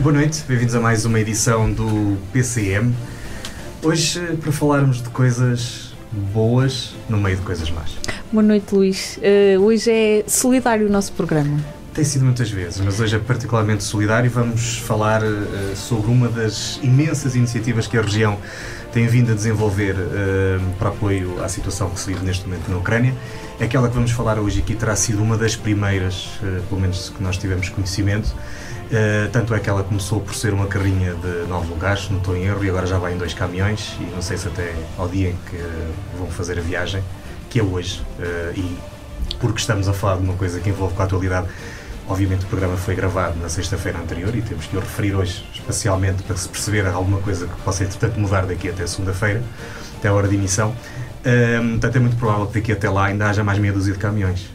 Boa noite, bem-vindos a mais uma edição do PCM. Hoje, para falarmos de coisas boas no meio de coisas más. Boa noite, Luís. Uh, hoje é solidário o nosso programa. Tem sido muitas vezes, mas hoje é particularmente solidário e vamos falar uh, sobre uma das imensas iniciativas que a região tem vindo a desenvolver uh, para apoio à situação que se vive neste momento na Ucrânia. Aquela que vamos falar hoje aqui terá sido uma das primeiras, pelo menos que nós tivemos conhecimento, Uh, tanto é que ela começou por ser uma carrinha de nove lugares, não estou em erro, e agora já vai em dois caminhões, e não sei se até ao dia em que vão fazer a viagem, que é hoje. Uh, e porque estamos a falar de uma coisa que envolve com a atualidade, obviamente o programa foi gravado na sexta-feira anterior e temos que o referir hoje, especialmente para se perceber alguma coisa que possa, entretanto, mudar daqui até segunda-feira, até a hora de emissão. Uh, portanto, é muito provável que daqui até lá ainda haja mais meia dúzia de caminhões.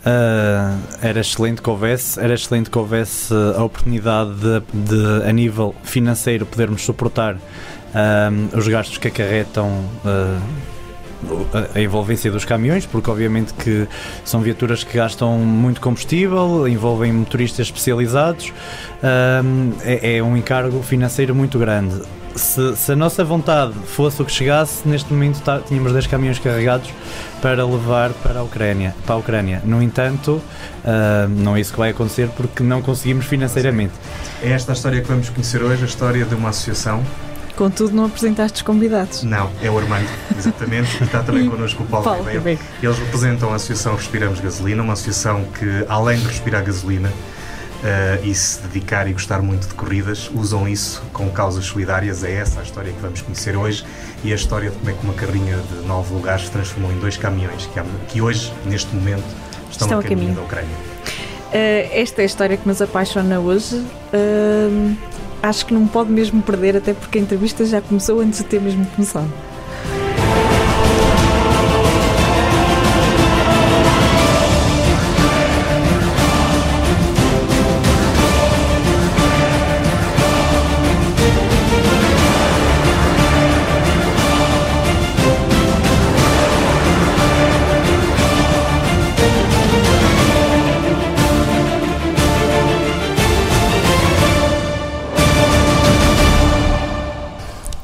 Uh, era excelente que houvesse, era excelente que houvesse a oportunidade de, de a nível financeiro podermos suportar uh, os gastos que acarretam uh, a envolvência dos caminhões, porque obviamente que são viaturas que gastam muito combustível, envolvem motoristas especializados, é, é um encargo financeiro muito grande se, se, a nossa vontade fosse o que chegasse, neste momento tá, tínhamos 10 caminhões carregados para levar para a Ucrânia. Para a Ucrânia. No entanto, uh, não é isso que vai acontecer porque não conseguimos financeiramente. É esta a história que vamos conhecer hoje, a história de uma associação Contudo, não apresentaste os convidados. Não, é o Armando, exatamente, e está também connosco o Paulo, Paulo Ribeiro. Eles representam a Associação Respiramos Gasolina, uma associação que, além de respirar gasolina, uh, e se dedicar e gostar muito de corridas, usam isso com causas solidárias. É essa a história que vamos conhecer hoje e a história de como é que uma carrinha de nove lugares se transformou em dois caminhões que, que hoje, neste momento, estão, estão a caminho, caminho da Ucrânia. Uh, esta é a história que nos apaixona hoje. Uh, acho que não pode mesmo perder, até porque a entrevista já começou antes de ter mesmo começado.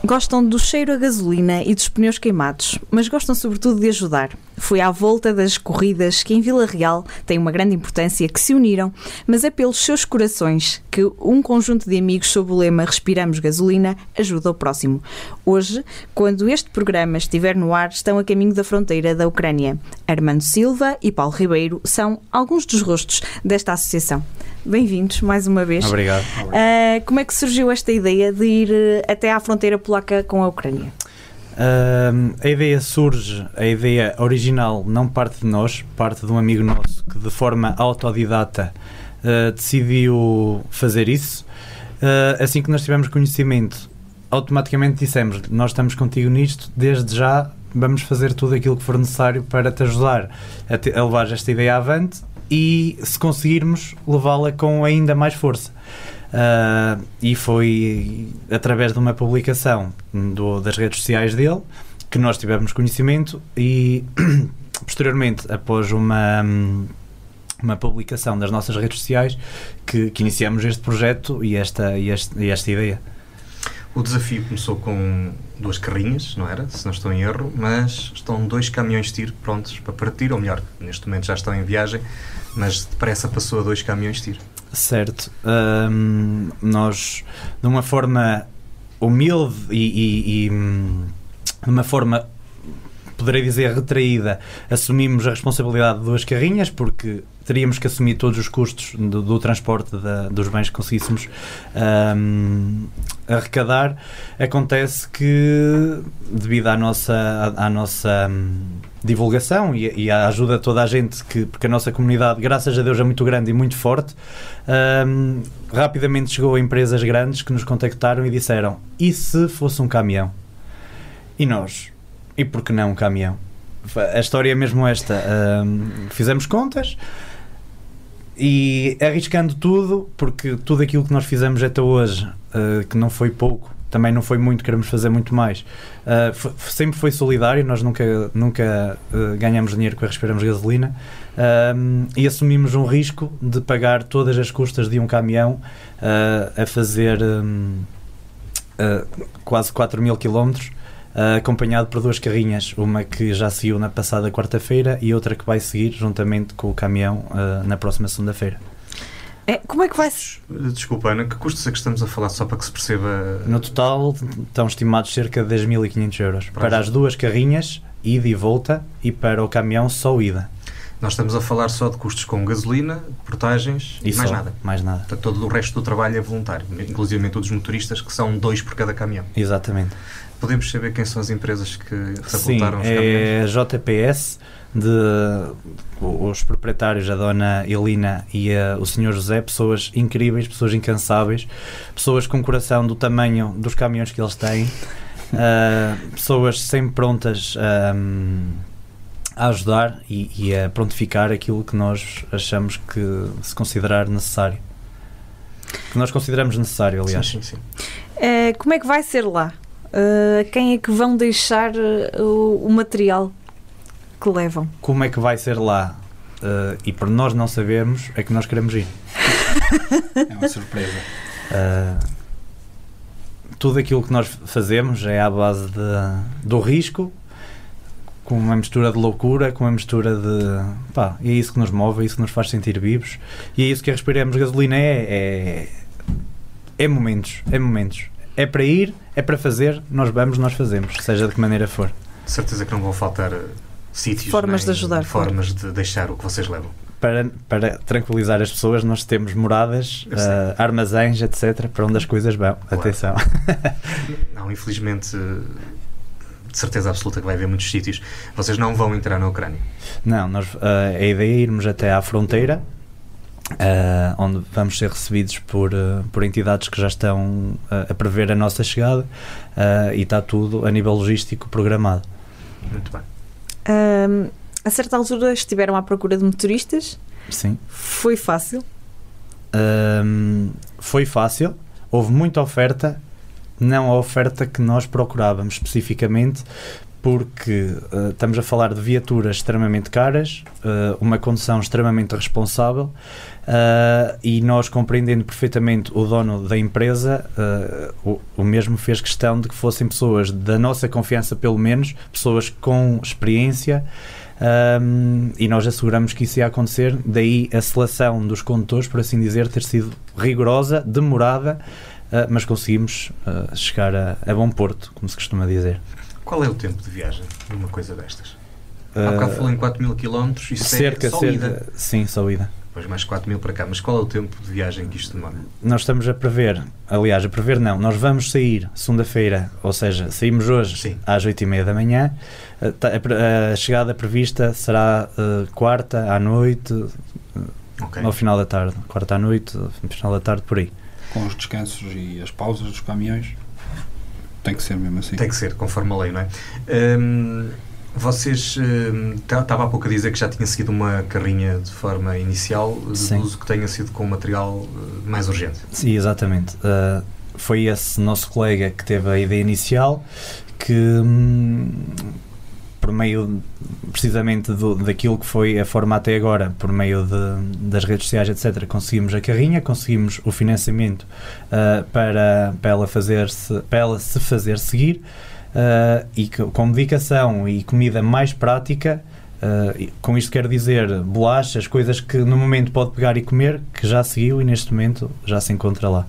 Gostam do cheiro a gasolina e dos pneus queimados, mas gostam sobretudo de ajudar. Foi à volta das corridas que em Vila Real tem uma grande importância que se uniram, mas é pelos seus corações que um conjunto de amigos sob o lema Respiramos Gasolina ajuda o próximo. Hoje, quando este programa estiver no ar, estão a caminho da fronteira da Ucrânia. Armando Silva e Paulo Ribeiro são alguns dos rostos desta associação. Bem-vindos mais uma vez. Obrigado. Uh, como é que surgiu esta ideia de ir uh, até à fronteira polaca com a Ucrânia? Uh, a ideia surge, a ideia original não parte de nós, parte de um amigo nosso que de forma autodidata uh, decidiu fazer isso. Uh, assim que nós tivemos conhecimento, automaticamente dissemos: Nós estamos contigo nisto, desde já vamos fazer tudo aquilo que for necessário para te ajudar a, te, a levar esta ideia avante e se conseguirmos levá-la com ainda mais força. Uh, e foi através de uma publicação do, das redes sociais dele que nós tivemos conhecimento e posteriormente após uma uma publicação das nossas redes sociais que, que iniciamos este projeto e esta, e, este, e esta ideia. O desafio começou com duas carrinhas, não era? Se não estou em erro, mas estão dois caminhões de tiro prontos para partir, ou melhor, neste momento já estão em viagem, mas depressa passou a dois caminhões de tiro. Certo. Um, nós, de uma forma humilde e, e, e de uma forma poderei dizer retraída, assumimos a responsabilidade de duas carrinhas, porque teríamos que assumir todos os custos do, do transporte da, dos bens que conseguíssemos um, arrecadar. Acontece que, devido à nossa, à, à nossa um, divulgação e, e, à ajuda de toda a gente, que, porque a nossa comunidade, graças a Deus, é muito grande e muito forte, um, rapidamente chegou a empresas grandes que nos contactaram e disseram: e se fosse um caminhão? E nós? E por que não um caminhão? A história é mesmo esta. fizemos contas, e arriscando tudo, porque tudo aquilo que nós fizemos até hoje, uh, que não foi pouco, também não foi muito, queremos fazer muito mais. Uh, sempre foi solidário, nós nunca, nunca uh, ganhamos dinheiro com respiramos gasolina um, e assumimos um risco de pagar todas as custas de um caminhão uh, a fazer um, uh, quase 4 mil quilómetros. uh, acompanhado por duas carrinhas, uma que já seguiu na passada quarta-feira e outra que vai seguir juntamente com o caminhão uh, na próxima segunda-feira. É, como é que vai ser? Desculpa, Ana, que custos é que estamos a falar só para que se perceba? No total estão estimados cerca de 10.500 euros Para para as- as duas carrinhas, ida e volta, e para o caminhão só ida. Nós estamos a falar só de custos com gasolina, portagens e, E mais só, nada. Mais nada. Portanto, todo o resto do trabalho é voluntário, inclusive todos os motoristas, que são dois por cada caminhão. Exatamente. Podemos saber quem são as empresas que Sim, facultaram os caminhões? é a JPS, de, os proprietários, a dona Elina e a- o senhor José, pessoas incríveis, pessoas incansáveis, pessoas com coração do tamanho dos caminhões que eles têm, ah, pessoas sempre prontas ahm, a ajudar e, e a prontificar aquilo que nós achamos que se considerar necessário. Que nós consideramos necessário, aliás. Sim, sim, sim. É, como é que vai ser lá? Uh, quem é que vão deixar uh, o, o material que levam? Como é que vai ser lá? Ah, e por nós não sabermos, é que nós queremos ir. É uma surpresa. Uh, tudo aquilo que nós fazemos é à base de, do risco, com uma mistura de loucura, com uma mistura de. pá, e é isso que nos move, é isso que nos faz sentir vivos, e é isso que a Respiremos Gasolina é. É, é momentos, é momentos. É para ir, é para fazer, nós vamos, nós fazemos, seja de que maneira for. De certeza que não vão faltar uh, sítios, Formas nem de ajudar, formas de deixar o que vocês levam. Para, para tranquilizar as pessoas, nós temos moradas, uh, armazéns, etc., para onde as coisas vão. Atenção. Não, infelizmente, uh, de certeza absoluta que vai haver muitos sítios. Vocês não vão entrar na Ucrânia. Não, nós, ah, a ideia é irmos até à fronteira, ah, onde vamos ser recebidos por, ah, por entidades que já estão a prever a nossa chegada e está tudo a nível logístico programado. Muito bem. Um, a certa altura estiveram à procura de motoristas. Sim. Foi fácil. Ahm, foi fácil, houve muita oferta, não a oferta que nós procurávamos especificamente, porque ah, estamos a falar de viaturas extremamente caras, ah, uma condução extremamente responsável ah, e nós compreendendo perfeitamente o dono da empresa, o, o mesmo fez questão de que fossem pessoas da nossa confiança, pelo menos, pessoas com experiência. Um, e nós asseguramos que isso ia acontecer, daí a seleção dos condutores, por assim dizer, ter sido rigorosa, demorada, uh, mas conseguimos uh, chegar a, a bom porto, como se costuma dizer. Qual é o tempo de viagem de uma coisa destas? Há bocado Uh, falou em 4 mil km, isso cerca, é só cerca, ida. sim, só ida. Depois mais 4 mil para cá. Mas qual é o tempo de viagem que isto demora? Nós estamos a prever, aliás, a prever não, nós vamos sair segunda-feira, ou seja, saímos hoje Sim. às 8h30 da manhã, Uh, tá- a, chegada prevista será uh, quarta à noite, Ok. ao final da tarde, quarta à noite, no final da tarde, por aí. Com os descansos e as pausas dos caminhões, tem que ser mesmo assim. Tem que ser, conforme a lei, não é? Hum, vocês. hum, ta- Estava há pouco a dizer que já tinha seguido uma carrinha de forma inicial, Sim. deduzo que tenha sido com material uh, mais urgente. Sim, exatamente. Uh, foi esse nosso colega que teve a ideia inicial que, hum, por meio precisamente do, daquilo que foi a forma até agora, por meio de- das redes sociais, etc., conseguimos a carrinha, conseguimos o financiamento uh, para, para, ela fazer -se, para ela se fazer seguir uh, e que- com medicação e comida mais prática. Uh, com isto quero dizer bolachas, coisas que no momento pode pegar e comer, que já seguiu e neste momento já se encontra lá.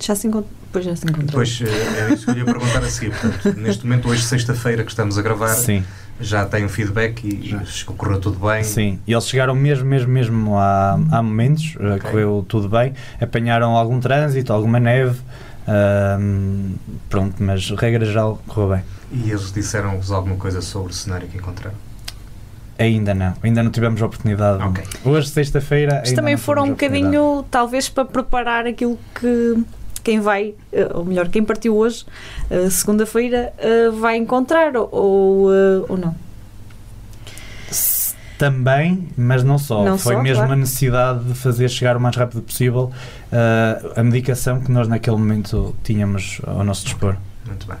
Já se encontrou. Pois já se encontrou. Depois, uh, era isso que eu ia perguntar a seguir. Portanto, neste momento, hoje, sexta-feira, que estamos a gravar, Sim, já tem um feedback e Já. correu tudo bem. sim. E eles chegaram mesmo, mesmo, mesmo há, há momentos, uh, Ok. correu tudo bem, apanharam algum trânsito, alguma neve, ahm, pronto, mas regra geral correu bem. E eles disseram-vos alguma coisa sobre o cenário que encontraram? Ainda não, ainda não tivemos a oportunidade. Ok. Hoje, sexta-feira. Mas ainda também não foram um bocadinho, talvez, para preparar aquilo que quem vai, eh, ou melhor, quem partiu hoje, eh, segunda-feira, eh, vai encontrar ou, ou, ou não. Também, mas não só. Não Foi só, mesmo claro. a necessidade de fazer chegar o mais rápido possível uh, a medicação que nós naquele momento tínhamos ao nosso dispor. Muito bem.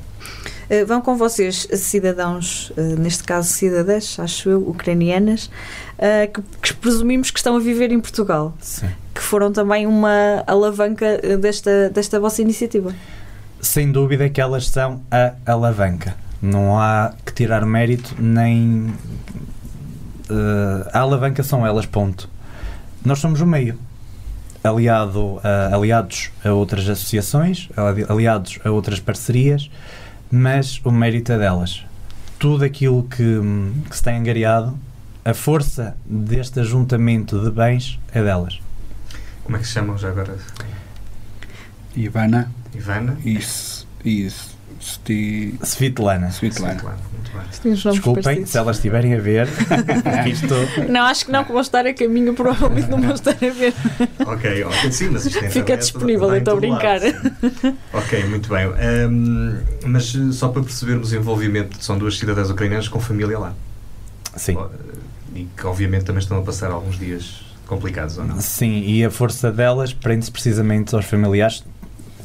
Uh, vão com vocês cidadãos, uh, neste caso cidadãs, acho eu, ucranianas, que, que presumimos que estão a viver em Portugal, Sim. que foram também uma alavanca desta, desta vossa iniciativa. Sem dúvida que elas são a alavanca. Não há que tirar mérito nem. A alavanca são elas, ponto. Nós somos o meio. Aliado a, aliados a outras associações, ali- aliados a outras parcerias, mas o mérito é delas. Tudo aquilo que, que se tem angariado, a força deste ajuntamento de bens é delas. Como é que se chamam já agora? Ivana Ivana? e, S- e S- Sti- Svetlana. Svetlana. Svetlana, Desculpem se elas estiverem a ver. isto Não, acho que não, que vão estar a caminho, provavelmente não vão estar a ver. Ok, ok. Sim, mas isto é Fica disponível, estou a lado, brincar. ok, muito bem. Ahm, mas só para percebermos o envolvimento, são duas cidadãs ucranianas com família lá. Sim. E que obviamente também estão a passar alguns dias complicados, ou não? Sim, e a força delas prende-se precisamente aos familiares.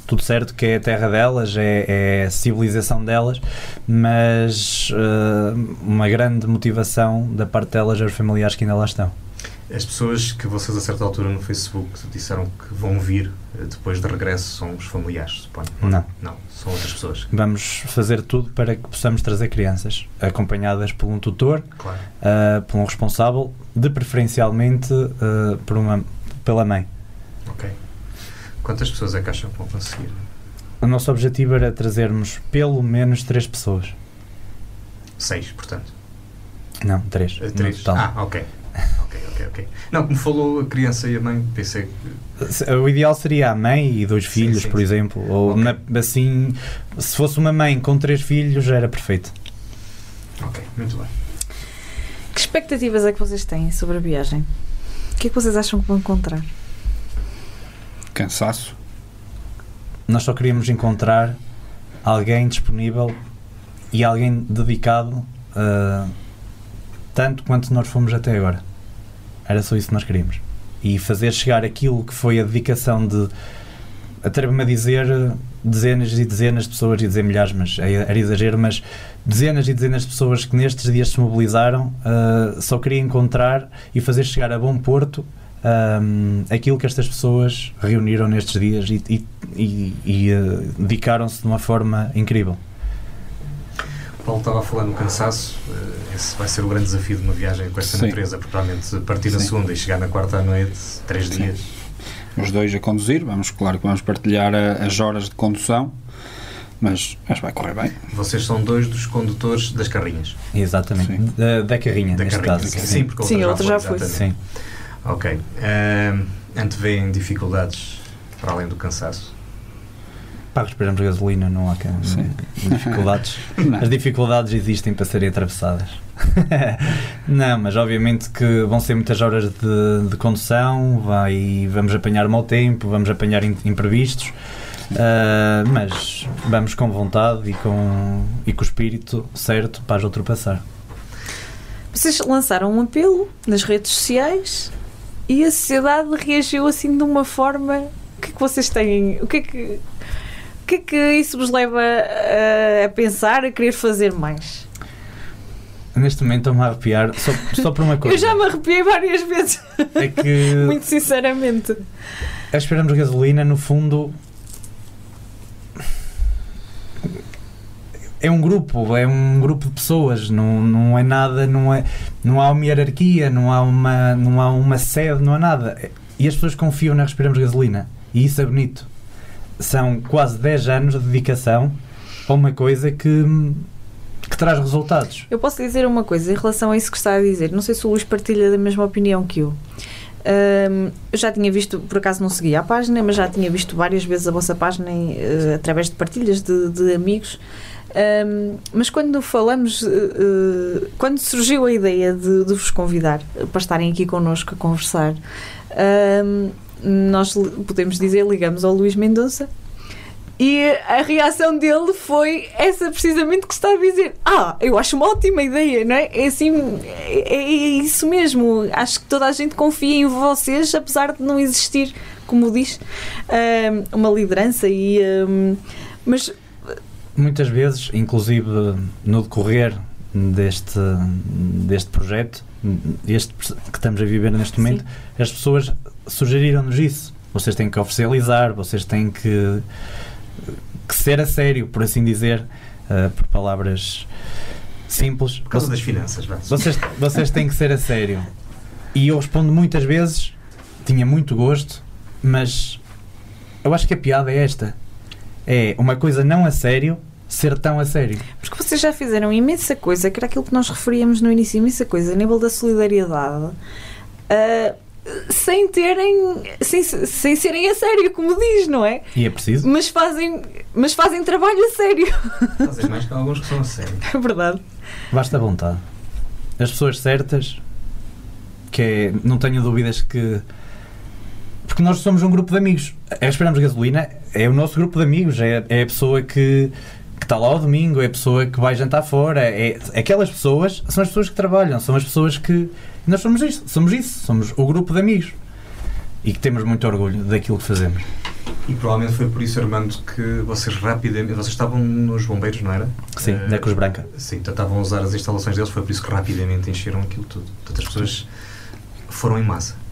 Tudo certo que é a terra delas, é, é a civilização delas, mas eh, uma grande motivação da parte delas é os familiares que ainda lá estão. As pessoas que vocês a certa altura no Facebook disseram que vão vir eh, depois de regresso são os familiares, suponho? Não. Não, são outras pessoas. Vamos fazer tudo para que possamos trazer crianças acompanhadas por um tutor, Claro. eh, por um responsável, de preferencialmente eh, por uma, pela mãe. Quantas pessoas é que acham que vão conseguir? O nosso objetivo era trazermos pelo menos três pessoas. Seis, portanto. Não, três. Eh, no Três. total. Ah, ok. Ok, ok, ok. Não, como falou a criança e a mãe, pensei que. Se- O ideal seria a mãe e dois Sim, filhos, sim, por sim. exemplo. Ou Ok. na- assim, se fosse uma mãe com três filhos, era perfeito. Ok, muito bem. Que expectativas é que vocês têm sobre a viagem? O que é que vocês acham que vão encontrar? Cansaço. Nós só queríamos encontrar alguém disponível e alguém dedicado ah, tanto quanto nós fomos até agora. Era só isso que nós queríamos. E fazer chegar aquilo que foi a dedicação de, atrevo-me a dizer, dezenas e dezenas de pessoas, e dizer milhares, mas é- era exagero, mas dezenas e dezenas de pessoas que nestes dias se mobilizaram, ah, só queria encontrar e fazer chegar a bom porto ahm, aquilo que estas pessoas reuniram nestes dias e, e- e- e, ah, dedicaram-se de uma forma incrível. O Paulo estava a falar no cansaço. eh, Esse vai ser o grande desafio de uma viagem com esta Sim. natureza, porque provavelmente partir na segunda e chegar na quarta à noite, três Sim. dias. Os dois a conduzir. Vamos, claro que vamos partilhar a- as horas de condução. Mas, mas vai correr bem. Vocês são dois dos condutores das carrinhas. Exatamente. Da, da carrinha, Da neste carrinha. caso. Sim, porque a Sim, a outra outra já já foi. foi. exatamente. Sim. Ok. Um, antevêem dificuldades para além do cansaço? Pá, respiramos gasolina, não há Sim. dificuldades. Não. As dificuldades existem para serem atravessadas. não, mas obviamente que vão ser muitas horas de, de condução, vai, vamos apanhar mau tempo, vamos apanhar in- imprevistos, ah, mas vamos com vontade e com, e com o espírito certo para as ultrapassar. Vocês lançaram um apelo nas redes sociais e a sociedade reagiu assim de uma forma. O que é que vocês têm? O que é que, o que, é que isso vos leva a, a pensar, a querer fazer mais? Neste momento estou-me a arrepiar só, só por uma coisa. Eu já me arrepiei várias vezes, É que muito sinceramente. a Esperamos Gasolina, no fundo, é um grupo, é um grupo de pessoas, não, não é nada, não, é, não há uma hierarquia, não há uma, não há uma sede, não há nada. E as pessoas confiam na Respiramos Gasolina. E isso é bonito. São quase 10 anos de dedicação a uma coisa que, que traz resultados. Eu posso dizer uma coisa em relação a isso que está a dizer. Não sei se o Luís partilha da mesma opinião que eu. Ahm, eu já tinha visto, por acaso não seguia a página, mas já tinha visto várias vezes a vossa página eh, através de partilhas de, de amigos. Ahm, mas quando falamos, eh, quando surgiu a ideia de, de vos convidar para estarem aqui connosco a conversar, ahm, nós podemos dizer, ligamos ao Luís Mendonça E a reação dele foi essa precisamente que está a dizer. Ah, eu acho uma ótima ideia, não é? É assim, é, é isso mesmo. Acho que toda a gente confia em vocês, apesar de não existir, como diz, um, uma liderança e. Um, mas muitas vezes, inclusive no decorrer deste, deste projeto, este que estamos a viver neste momento, Sim. as pessoas sugeriram-nos isso. Vocês têm que oficializar, vocês têm que que ser a sério, por assim dizer, uh, por palavras simples. Por causa das finanças, vocês, vocês têm que ser a sério. E eu respondo muitas vezes, tinha muito gosto, mas eu acho que a piada é esta. É uma coisa não a sério, ser tão a sério. Porque vocês já fizeram imensa coisa, que era aquilo que nós referíamos no início, imensa coisa, a nível da solidariedade. Uh, sem terem sem, sem serem a sério, como diz, não é? E é preciso. Mas fazem, mas fazem trabalho a sério. Fazem mais que alguns que são a sério. É verdade. Basta vontade. As pessoas certas, que é, não tenho dúvidas que. Porque nós somos um grupo de amigos. É Esperamos Gasolina é o nosso grupo de amigos, é, é a pessoa que, que está lá ao domingo, é a pessoa que vai jantar fora, é, é aquelas pessoas são as pessoas que trabalham, são as pessoas que nós somos isto, somos isso, somos o grupo de amigos e que temos muito orgulho daquilo que fazemos. E provavelmente foi por isso, Armando, que vocês rapidamente. Vocês estavam nos bombeiros, não era? Sim, uh, na Cruz Branca. Sim, então estavam a usar as instalações deles, foi por isso que rapidamente encheram aquilo tudo. Portanto, as pessoas foram em massa.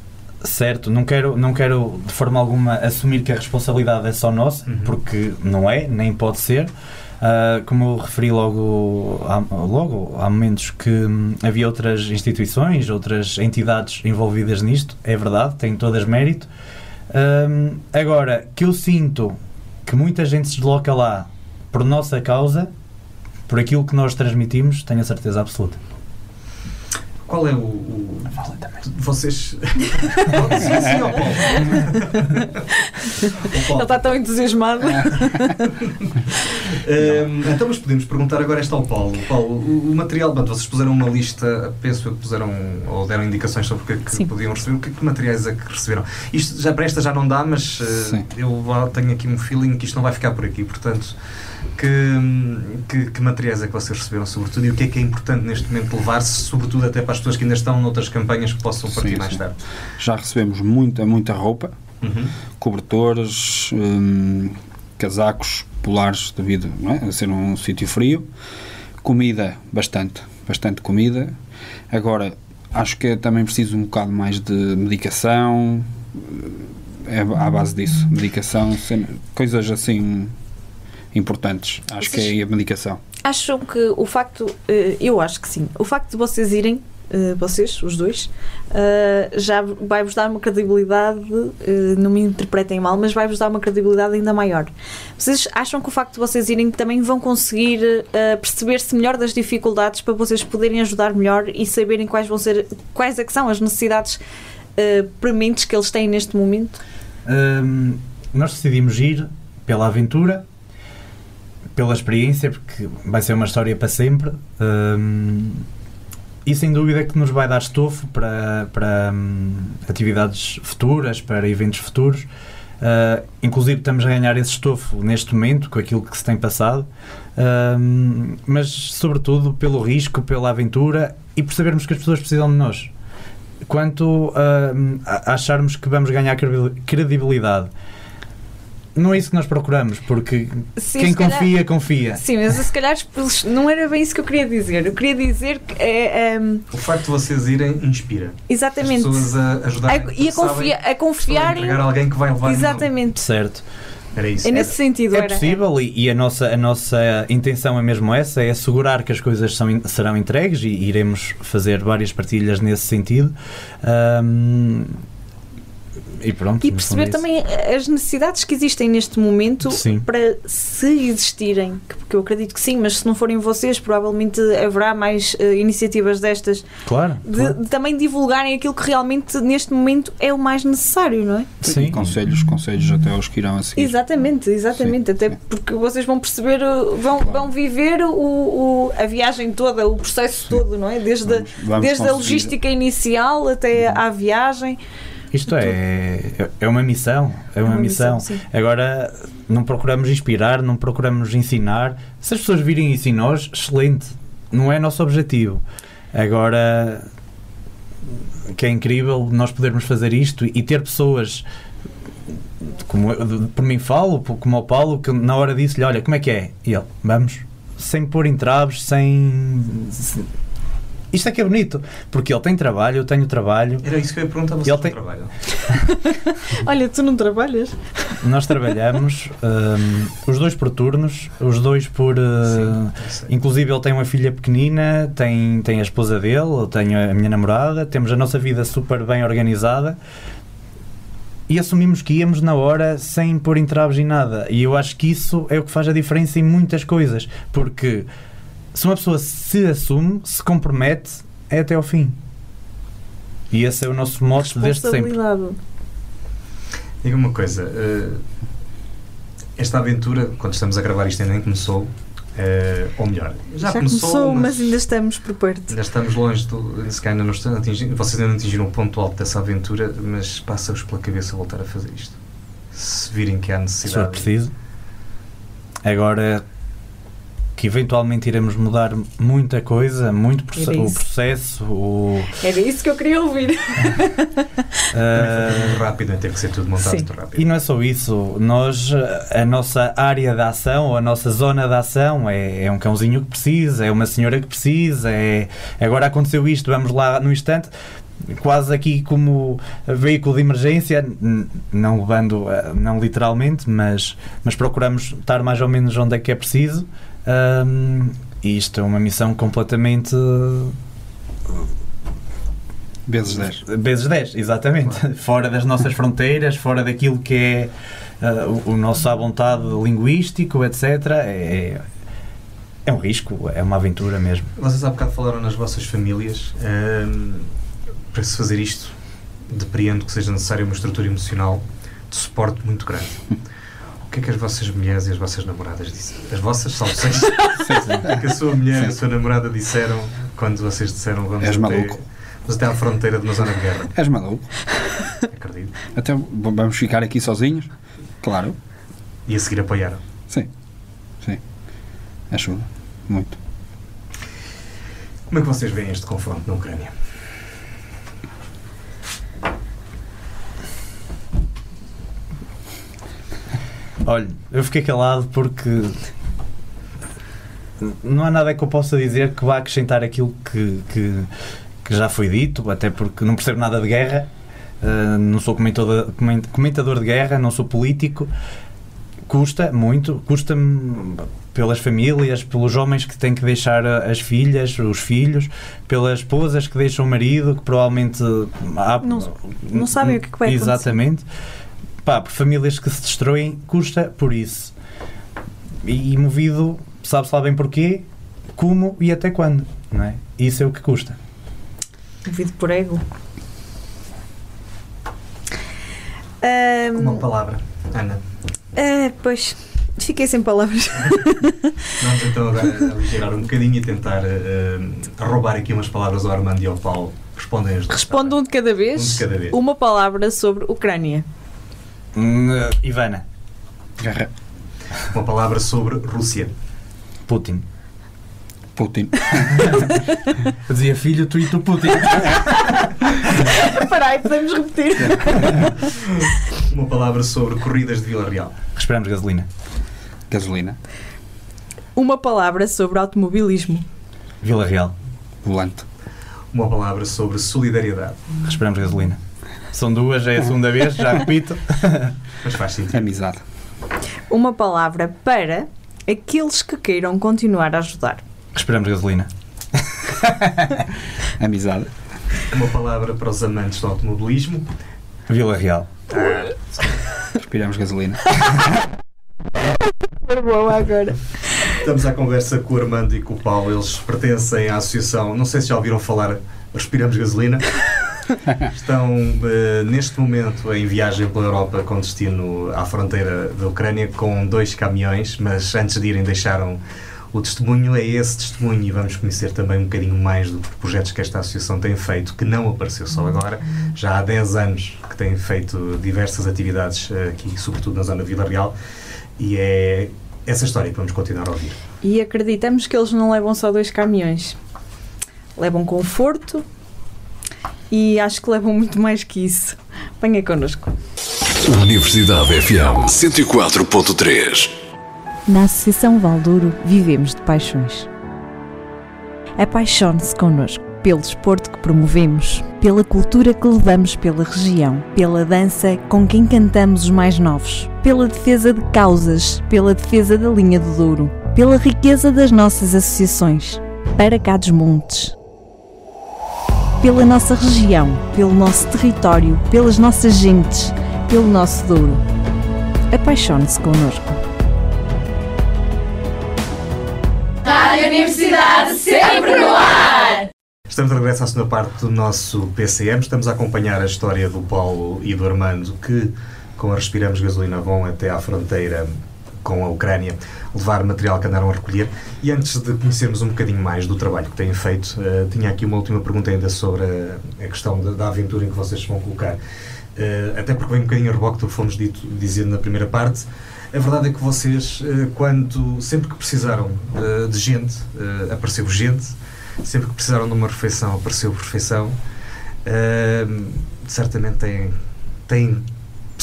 Certo, não quero, não quero de forma alguma assumir que a responsabilidade é só nossa, uhum. porque não é, nem pode ser. Uh, como eu referi logo há, logo, há momentos que hum, havia outras instituições, outras entidades envolvidas nisto, é verdade, têm todas mérito. Um, agora, que eu sinto que muita gente se desloca lá por nossa causa, por aquilo que nós transmitimos, tenho a certeza absoluta. Qual é o. o... Vocês. sim, sim, ao Paulo. Ele está tão entusiasmado. um, então, mas podemos perguntar agora esta ao Paulo. Paulo, o, o material. Bom, vocês puseram uma lista, penso que puseram ou deram indicações sobre o que, é que podiam receber. O que, que, materiais é que receberam? Isto já para esta já não dá, mas uh, eu tenho aqui um feeling que isto não vai ficar por aqui. Portanto. Que, que, que, materiais é que vocês receberam, sobretudo, e o que é que é importante neste momento levar-se, sobretudo até para as pessoas que ainda estão noutras campanhas que possam partir sim, mais sim. tarde? Já recebemos muita, muita roupa, uhum. cobertores, hum, casacos polares, devido é? a ser um sítio frio, comida, bastante, bastante comida. Agora, acho que é também preciso um bocado mais de medicação, é à base disso, medicação, coisas assim importantes. Acho que é a medicação. Acham que o facto, eh, eu acho que sim, o facto de vocês irem, vocês, os dois, eh, já vai-vos dar uma credibilidade, não me interpretem mal, mas vai-vos dar uma credibilidade ainda maior. Vocês acham que o facto de vocês irem também vão conseguir perceber-se melhor das dificuldades para vocês poderem ajudar melhor e saberem quais vão ser, quais é são as necessidades prementes que eles têm neste momento? Nós decidimos ir pela aventura pela experiência, porque vai ser uma história para sempre. Um, e sem dúvida que nos vai dar estofo para, para um, atividades futuras, para eventos futuros. Uh, inclusive estamos a ganhar esse estofo neste momento, com aquilo que se tem passado, uh, mas sobretudo pelo risco, pela aventura e por sabermos que as pessoas precisam de nós. Quanto uh, a acharmos que vamos ganhar credibilidade não é isso que nós procuramos, porque sim, quem calhar, confia, confia. Sim, mas se calhar não era bem isso que eu queria dizer. Eu queria dizer que é. Um, o facto de vocês irem inspira. Exatamente. As pessoas a ajudarem. E a, confia, a confiar. em alguém que vai levar Exatamente. Certo. Era isso. É nesse sentido. É era, possível e, e, a, nossa, a nossa intenção é mesmo essa, é assegurar que as coisas são, serão entregues e iremos fazer várias partilhas nesse sentido. Um, e, pronto, e perceber também as necessidades que existem neste momento sim. para se existirem, porque eu acredito que sim, mas se não forem vocês, provavelmente haverá mais uh, iniciativas destas claro, de, claro. de, também divulgarem aquilo que realmente neste momento é o mais necessário, não é? Sim. Conselhos, conselhos até os que irão a seguir. Exatamente, exatamente, sim, até sim. porque vocês vão perceber, eh, vão, claro. vão viver o, o, a viagem toda, o processo todo, não é? Desde, vamos, vamos desde a logística inicial até à viagem. Isto é, é uma missão, é uma, é uma missão. missão Agora, não procuramos inspirar, não procuramos ensinar. Se as pessoas virem isso em nós, excelente. Não é nosso objetivo. Agora, que é incrível nós podermos fazer isto e ter pessoas como eu, por mim falo, como o Paulo, que na hora disse-lhe, olha, como é que é? E ele, vamos, sem pôr entraves, sem, sem isto é que é bonito, porque ele tem trabalho, eu tenho trabalho. Era isso que eu ia perguntar, vocês ele tem... trabalho. Olha, tu não trabalhas? Nós trabalhamos, um, os dois por turnos, os dois por... Uh, Sim, inclusive ele tem uma filha pequenina, tem, tem a esposa dele, eu tenho a minha namorada, temos a nossa vida super bem organizada e assumimos que íamos na hora sem pôr entraves em nada. E eu acho que isso é o que faz a diferença em muitas coisas, porque se uma pessoa se assume, se compromete, é até ao fim. E esse é o nosso modo desde sempre. Diga uma coisa, uh, esta aventura, quando estamos a gravar isto, ainda nem começou, uh, ou melhor, já, já começou, começou mas, mas, ainda estamos por perto. Ainda estamos longe do. Se calhar ainda não estão atingindo, vocês ainda não atingiram o ponto alto dessa aventura, mas passa-vos pela cabeça voltar a fazer isto. Se virem que há necessidade. Se for preciso. Agora que eventualmente iremos mudar muita coisa, muito o processo. O... Era isso que eu queria ouvir. uh, rápido, tem que ser tudo montado muito rápido. E não é só isso, nós, a nossa área de ação, ou a nossa zona de ação, é, é um cãozinho que precisa, é uma senhora que precisa, é agora aconteceu isto, vamos lá no instante quase aqui como veículo de emergência, não levando, eh, não literalmente, mas, mas procuramos estar mais ou menos onde é que é preciso um, e isto é uma missão completamente. Vezes 10. Vezes 10, exatamente. Claro. Fora das nossas fronteiras, fora daquilo que é uh, o, o, nosso à vontade linguístico, etc. É, é, é, um risco, é uma aventura mesmo. Vocês há bocado falaram nas vossas famílias. Um, para se fazer isto, depreendo que seja necessária uma estrutura emocional de suporte muito grande. que é que as vossas mulheres e as vossas namoradas disseram? As vossas são seis. O que a sua mulher e a sua namorada disseram quando vocês disseram vamos És maluco. Vamos até à fronteira de uma zona de guerra. És maluco. Acredito. Até vamos ficar aqui sozinhos? Claro. E a seguir apoiaram? Sim. Sim. Ajuda. Muito. Como é que vocês veem este confronto na Ucrânia? Olha, eu fiquei calado porque não há nada que eu possa dizer que vá acrescentar aquilo que, que, que já foi dito, até porque não percebo nada de guerra, uh, não sou comentador, comentador de guerra, não sou político. Custa muito, custa-me pelas famílias, pelos homens que têm que deixar as filhas, os filhos, pelas esposas que deixam o marido, que provavelmente há, não, não sabem o que vai acontecer. Exatamente pá, por famílias que se destroem, custa por isso. E, e movido, sabe-se lá bem porquê, como e até quando, não é? Isso é o que custa. Movido por ego. Um, Uma palavra, Ana. Uh, pois, fiquei sem palavras. Vamos então agora aligerar um bocadinho e tentar uh, roubar aqui umas palavras ao Armando e ao Paulo. Respondem as Respondam um de cada vez. Um de cada vez. Uma palavra sobre Ucrânia. Ivana. Guerra. Uma palavra sobre Rússia. Putin. Putin. Eu dizia filho, tu e tu Putin. Peraí, podemos repetir. Uma palavra sobre corridas de Vila Real. Respiramos gasolina. Gasolina. Uma palavra sobre automobilismo. Vila Real. Volante. Uma palavra sobre solidariedade. Respiramos gasolina. São duas, já é a segunda vez, já repito. Mas faz sentido. Amizade. Uma palavra para aqueles que queiram continuar a ajudar. Respiramos gasolina. Amizade. Uma palavra para os amantes do automobilismo. Vila Real. Ah. Respiramos gasolina. bom agora. Estamos à conversa com o Armando e com o Paulo. Eles pertencem à associação. Não sei se já ouviram falar. Respiramos gasolina. Estão uh, neste momento em viagem pela Europa com destino à fronteira da Ucrânia com dois caminhões, mas antes de irem deixaram o testemunho é esse testemunho e vamos conhecer também um bocadinho mais dos projetos que esta associação tem feito, que não apareceu só agora, já há 10 anos que tem feito diversas atividades eh, aqui, sobretudo na zona de Vila Real. E é essa história que vamos continuar a ouvir. E acreditamos que eles não levam só dois caminhões. Levam conforto e acho que levam muito mais que isso. Venha connosco. Universidade FM 104.3 Na Associação Valdouro vivemos de paixões. Apaixone-se connosco pelo desporto que promovemos, pela cultura que levamos pela região, pela dança com quem cantamos os mais novos, pela defesa de causas, pela defesa da linha do Douro, pela riqueza das nossas associações, para cá dos montes. Pela nossa região, pelo nosso território, pelas nossas gentes, pelo nosso Douro. Apaixone-se connosco. Rádio Universidade sempre no ar! Estamos de regresso à segunda parte do nosso PCM. Estamos a acompanhar a história do Paulo e do Armando que, com a Respiramos Gasolina, vão até à fronteira com a Ucrânia levar material que andaram a recolher. E antes de conhecermos um bocadinho mais do trabalho que têm feito, uh, tinha aqui uma última pergunta ainda sobre a, a questão da, da, aventura em que vocês vão colocar. Uh, até porque vem um bocadinho a reboque do que fomos dito, dizendo na primeira parte. A verdade é que vocês, uh, quando, sempre que precisaram de gente, apareceu gente, sempre que precisaram de uma refeição, apareceu refeição. certamente têm, têm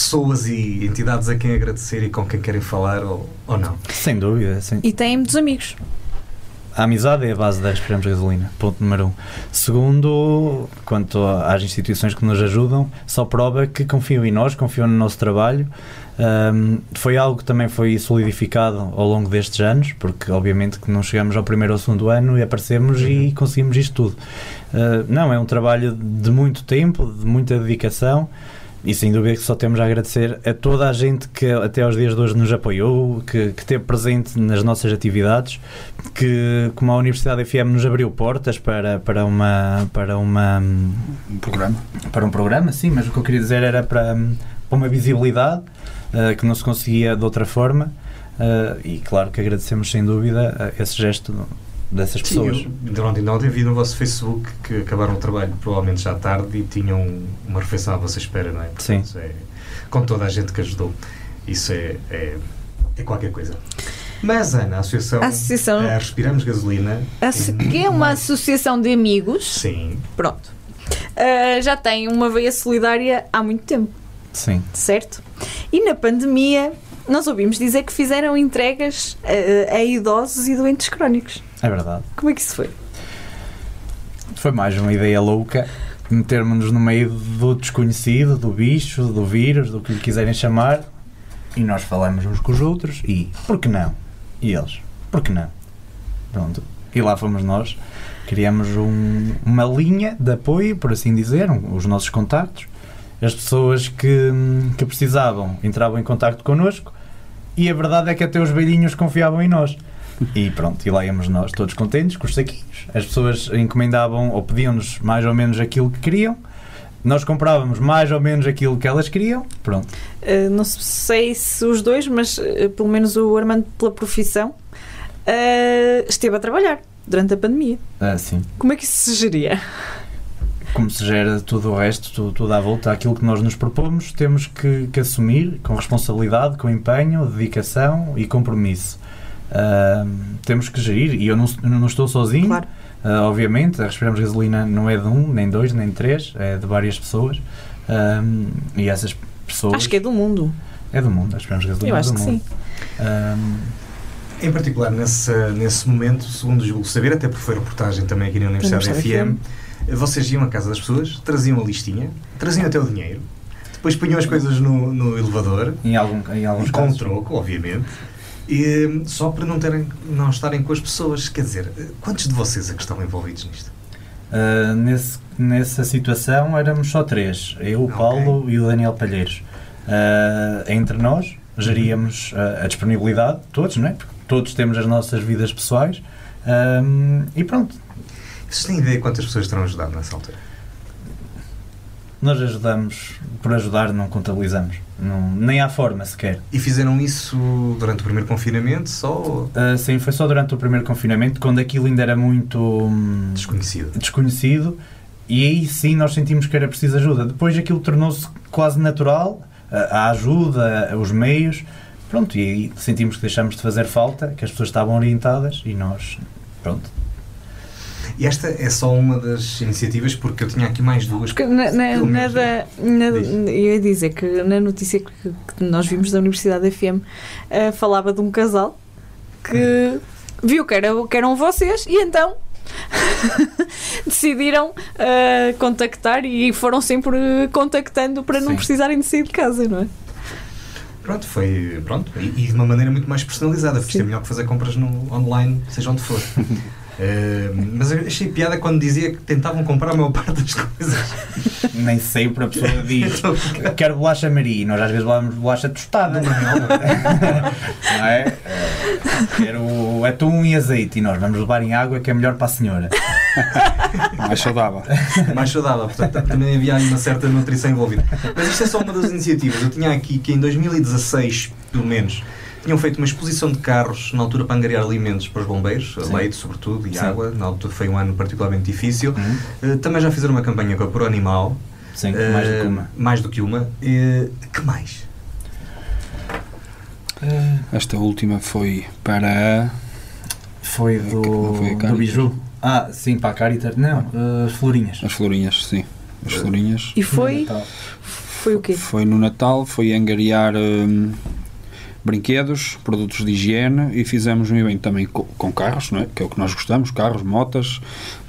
pessoas e entidades a quem agradecer e com quem querem falar ou, ou não. Sem dúvida. Sim. E têm muitos amigos. A amizade é a base da Respiramos Gasolina, ponto número um. Segundo, quanto às instituições que nos ajudam, só prova que confiam em nós, confiam no nosso trabalho. Um, foi algo que também foi solidificado ao longo destes anos, porque obviamente que não chegamos ao primeiro ou segundo ano e aparecemos uhum. e conseguimos isto tudo. Uh, não, é um trabalho de muito tempo, de muita dedicação e sem dúvida que só temos a agradecer a toda a gente que até aos dias de hoje nos apoiou, que, que esteve presente nas nossas atividades, que como a Universidade FM nos abriu portas para, para uma para uma um programa. para um programa, sim, mas o que eu queria dizer era para, para uma visibilidade uh, que não se conseguia de outra forma uh, e claro que agradecemos sem dúvida esse gesto dessas pessoas. Sim, eu, ontem, ontem vi no vosso Facebook que acabaram o trabalho provavelmente já tarde e tinham uma refeição à vossa espera, não é? Portanto, Sim. É, com toda a gente que ajudou. Isso é, é, é qualquer coisa. Mas, Ana, a associação, a associação é, Respiramos Gasolina. que é uma associação de amigos. Sim. Pronto. Uh, já tem uma veia solidária há muito tempo. Sim. Certo? E na pandemia, nós ouvimos dizer que fizeram entregas a, a idosos e doentes crónicos. É verdade. Como é que isso foi? Foi mais uma ideia louca metermos-nos no meio do desconhecido, do bicho, do vírus, do que lhe quiserem chamar, e nós falamos uns com os outros e por que não? E eles, por que não? Pronto. E lá fomos nós, criamos um, uma linha de apoio, por assim dizer, um, os nossos contactos. As pessoas que, que precisavam entravam em contacto connosco e a verdade é que até os velhinhos confiavam em nós. E pronto, e lá íamos nós, todos contentes, com os saquinhos. As pessoas encomendavam ou pediam-nos mais ou menos aquilo que queriam. Nós comprávamos mais ou menos aquilo que elas queriam. Pronto. Uh, não sei se os dois, mas uh, pelo menos o Armando, pela profissão, uh, esteve a trabalhar durante a pandemia. Ah, sim. Como é que isso se geria? como se gera tudo o resto, tudo, tudo à volta àquilo que nós nos propomos, temos que, que assumir com responsabilidade, com empenho, dedicação e compromisso. Uh, temos que gerir e eu não, não estou sozinho. Claro. Uh, obviamente, a Respiramos Gasolina não é de um, nem dois, nem três, é de várias pessoas. Uh, e essas pessoas. Acho que é do mundo. É do mundo, a Respiramos Gasolina eu é acho do que mundo. Sim. Em particular, nesse, nesse momento, segundo julgo saber, até porque foi reportagem também aqui na Universidade, FM, FM, vocês iam à casa das pessoas, traziam a listinha, traziam até o dinheiro, depois punham as coisas no, no elevador, em, algum, em alguns com casos. troco, obviamente, e, só para não, terem, não estarem com as pessoas. Quer dizer, quantos de vocês é que estão envolvidos nisto? Uh, nesse, nessa situação éramos só três: eu, o okay. Paulo e o Daniel Palheiros. Uh, entre nós geríamos uh, a disponibilidade, todos, não é? Porque todos temos as nossas vidas pessoais e pronto. Vocês têm ideia de quantas pessoas terão ajudado nessa altura? Nós ajudamos, por ajudar não contabilizamos, não, nem há forma sequer. E fizeram isso durante o primeiro confinamento só? Uh, sim, foi só durante o primeiro confinamento, quando aquilo ainda era muito hum, desconhecido. desconhecido e aí sim nós sentimos que era preciso ajuda. Depois aquilo tornou-se quase natural, a ajuda, os meios, pronto, e aí sentimos que deixamos de fazer falta, que as pessoas estavam orientadas e nós, pronto. E esta é só uma das iniciativas, porque eu tinha aqui mais duas. Porque na, na, Pelo na Diz. eu ia dizer que na notícia que, que nós vimos da Universidade FM eh, falava de um casal que viu que, era, que eram vocês e então decidiram eh, contactar e foram sempre contactando para não Sim. precisarem de sair de casa, não é? Pronto, foi. Pronto, e, e de uma maneira muito mais personalizada, porque isto é melhor que fazer compras no online, seja onde for. Eh, mas eu achei piada quando dizia que tentavam comprar a maior parte das coisas. Nem sempre a pessoa diz quero bolacha Maria e nós às vezes levamos bolacha tostada. Não é? Eh, Quero atum e azeite e nós vamos levar em água que é melhor para a senhora. Mais saudável. mais saudável, portanto também havia aí uma certa nutrição envolvida. Mas isto é só uma das iniciativas. Eu tinha aqui que em 2016, pelo menos, tinham feito uma exposição de carros na altura para angariar alimentos para os bombeiros, Sim. leite sobretudo e Sim. água. Na altura foi um ano particularmente difícil. Hum? Eh, também já fizeram uma campanha com a Pro Animal. Sim, mais do Eh, que uma. Mais do que uma. Eh, que mais? Esta última foi para. Foi É não foi a do, do biju. Ah, sim, para a Caritas. Não, eh, as florinhas. As florinhas, sim. As florinhas. E foi, foi o quê? Foi no Natal, foi angariar hum, brinquedos, produtos de higiene e fizemos um evento também co- com, carros, não é? que é o que nós gostamos, carros, motas,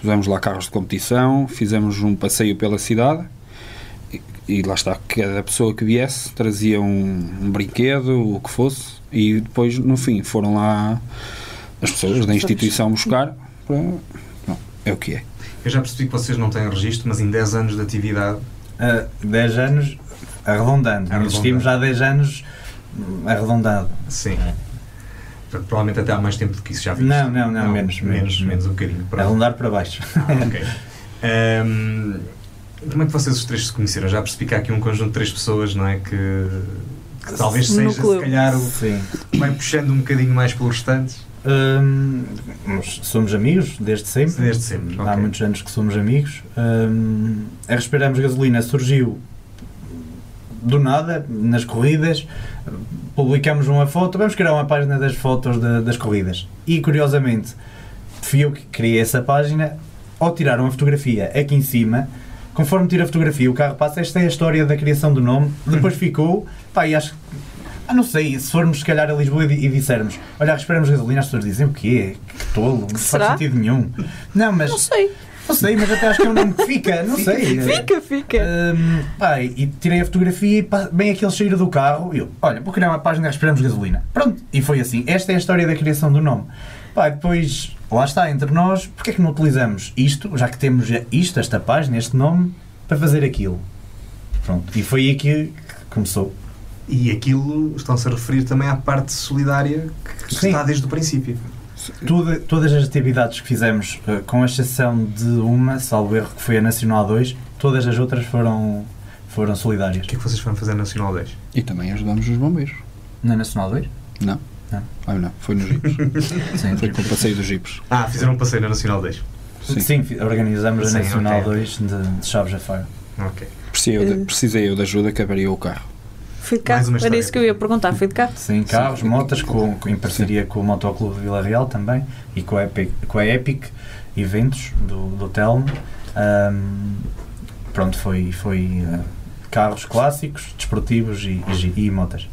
pusemos lá carros de competição, fizemos um passeio pela cidade e, e lá está, cada pessoa que viesse trazia um, um brinquedo, o que fosse, e depois no fim foram lá as pessoas da instituição buscar para, não, é o que é. Eu já percebi que vocês não têm registro, mas em 10 anos de atividade. Ah, 10 anos arredondando. Arredondando. Existimos há 10 anos arredondado. Sim. Portanto, provavelmente até há mais tempo do que isso já viste. Não, não, não, menos, menos. menos. Menos um bocadinho. Pronto. Arredondar para baixo. Ah, ok. Ehm, como é que vocês os três se conheceram? Já percebi que há aqui um conjunto de três pessoas, não é? Que, que talvez No seja, se clube. calhar, o vai puxando um bocadinho mais pelos restantes. Hum, nós somos amigos desde sempre. Desde sempre, Há ok. muitos anos que somos amigos. Hum, a Respiramos Gasolina surgiu do nada, nas corridas. Publicamos uma foto, vamos criar uma página das fotos da- das corridas. E curiosamente, fui eu que criei essa página. Ao tirar uma fotografia aqui em cima, conforme tira a fotografia, o carro passa. Esta é a história da criação do nome. Depois ficou, pá, e acho que ah, não sei, se formos se calhar a Lisboa e, e dissermos olha, respiramos gasolina, as pessoas dizem o quê? Que tolo, não será? faz sentido nenhum. Não, mas Não sei. Não sei, mas até acho que é um nome que fica, não sei. Fica, fica. Hum, pá, e tirei a fotografia e bem aquele cheiro do carro. E eu, olha, vou criar uma página Respiramos Gasolina. Pronto, e foi assim. Esta é a história da criação do nome. Pá, depois, lá está, entre nós, porque é que não utilizamos isto, já que temos isto, esta página, este nome, para fazer aquilo? Pronto, e foi aí que que começou. E aquilo estão-se a referir também à parte solidária que Sim. está desde o princípio. Tudo- todas as atividades que fizemos, eh, com exceção de uma, salvo erro, que foi a Nacional 2, todas as outras foram, foram O solidárias. que é que vocês foram fazer na Nacional 10? E também ajudamos os bombeiros. Na Nacional 2? Não? Não. Ah, não, foi nos jipes. Sim. foi com o passeio dos jipes. Ah, fizeram um passeio na Nacional 10. Sim, fi- organizamos Sim, a Nacional ok. 2 de, de Chaves a Faro. Ok. Precisei eu, de, precisei eu de ajuda que avariou o carro. Foi de carro. Era história. isso que eu ia perguntar. Foi de carro? Sim, carros, motas, com, em parceria com o Motoclube de Vila Real também e com a Epic, com a Epic Eventos do, do Telmo. Ahm, pronto, foi, foi ah, carros clássicos, desportivos e, e, e motas.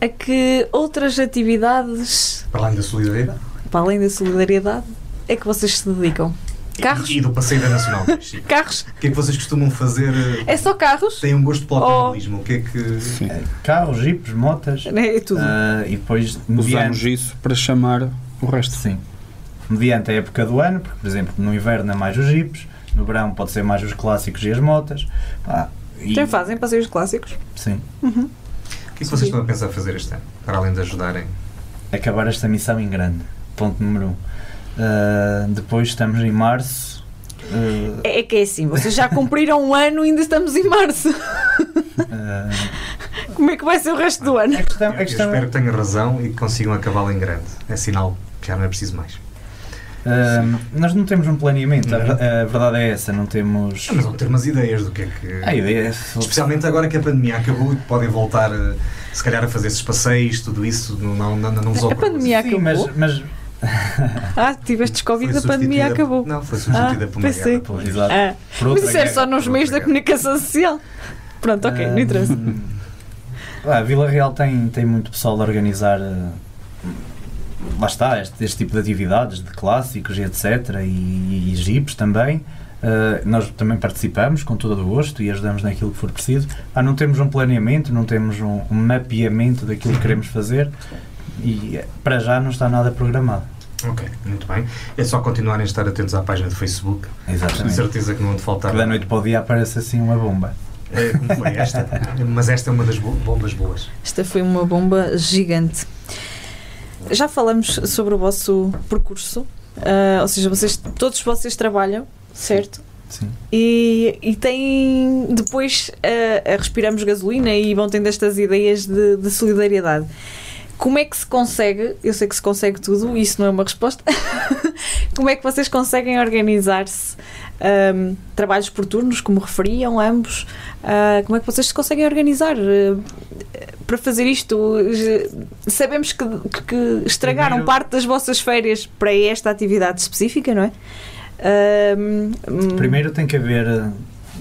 A que outras atividades, Para além da solidariedade. para além da solidariedade, é que vocês se dedicam? Carros? E, e do passeio da Nacional 10. sim. Carros? O que é que vocês costumam fazer? É só carros? Têm um gosto pelo Oh. O que é que. Sim. Eh, Carros, jipes, motas É tudo. ah, e depois Usamos mediante, isso para chamar o resto. sim, mediante a época do ano, porque por exemplo no inverno é mais os jipes, no verão pode ser mais os clássicos e as motas. pá, e- Já fazem passeios clássicos? Sim. O que é que vocês Sim. estão a pensar fazer este ano? Para além de ajudarem. acabar esta missão em grande. Ponto número um. Uh, depois estamos em março. Uh, É é que é assim, vocês já cumpriram um ano e ainda estamos em março. uh, Como é que vai ser o resto do ano? a questão, a questão espero que tenham razão e que consigam acabá-lo em grande. É sinal que já não é preciso mais. Ahm, nós não temos um planeamento, a, a verdade é essa, não temos. Ah, Mas vão ter umas ideias do que é que. A ideia é. Especialmente agora que a pandemia acabou, podem voltar, eh, se calhar, a fazer esses passeios, tudo isso, não, não, não, não vos A ocorre. pandemia Sim, acabou. mas, mas Ah, tiveste Covid, a pandemia acabou. Não, foi substituída Ah, por uma pensei. guerra. pelo Exato. Ah, mas isso era guerra, só nos meios da comunicação social. Pronto, ok, não interessa. Ahm, ah, a Vila Real tem, tem muito pessoal de organizar. eh, lá está, este, este tipo de atividades, de clássicos e etc. E, e jipes também. Uh, nós também participamos com todo o gosto e ajudamos naquilo que for preciso. Ah, não temos um planeamento, não temos um, um mapeamento daquilo que queremos fazer e eh, para já não está nada programado. Ok, muito bem. É só continuarem a estar atentos à página do Facebook. Com Exatamente. certeza que não onde faltar. Que da noite para o dia aparece assim uma bomba. É, como foi esta? Mas esta é uma das bo- bombas boas. Esta foi uma bomba gigante. Já falamos sobre o vosso percurso, ah, ou seja, vocês, todos vocês trabalham, certo? Sim. E, e têm depois ah, ah, respiramos gasolina e vão tendo estas ideias de, de solidariedade. Como é que se consegue? Eu sei que se consegue tudo, isso não é uma resposta. Como é que vocês conseguem organizar-se? Ahm, trabalhos por turnos, como referiam ambos. Ah, como é que vocês se conseguem organizar ah, para fazer isto? Eh, Sabemos que, que estragaram Primeiro- parte das vossas férias para esta atividade específica, não é? Hum, Primeiro tem que haver eh,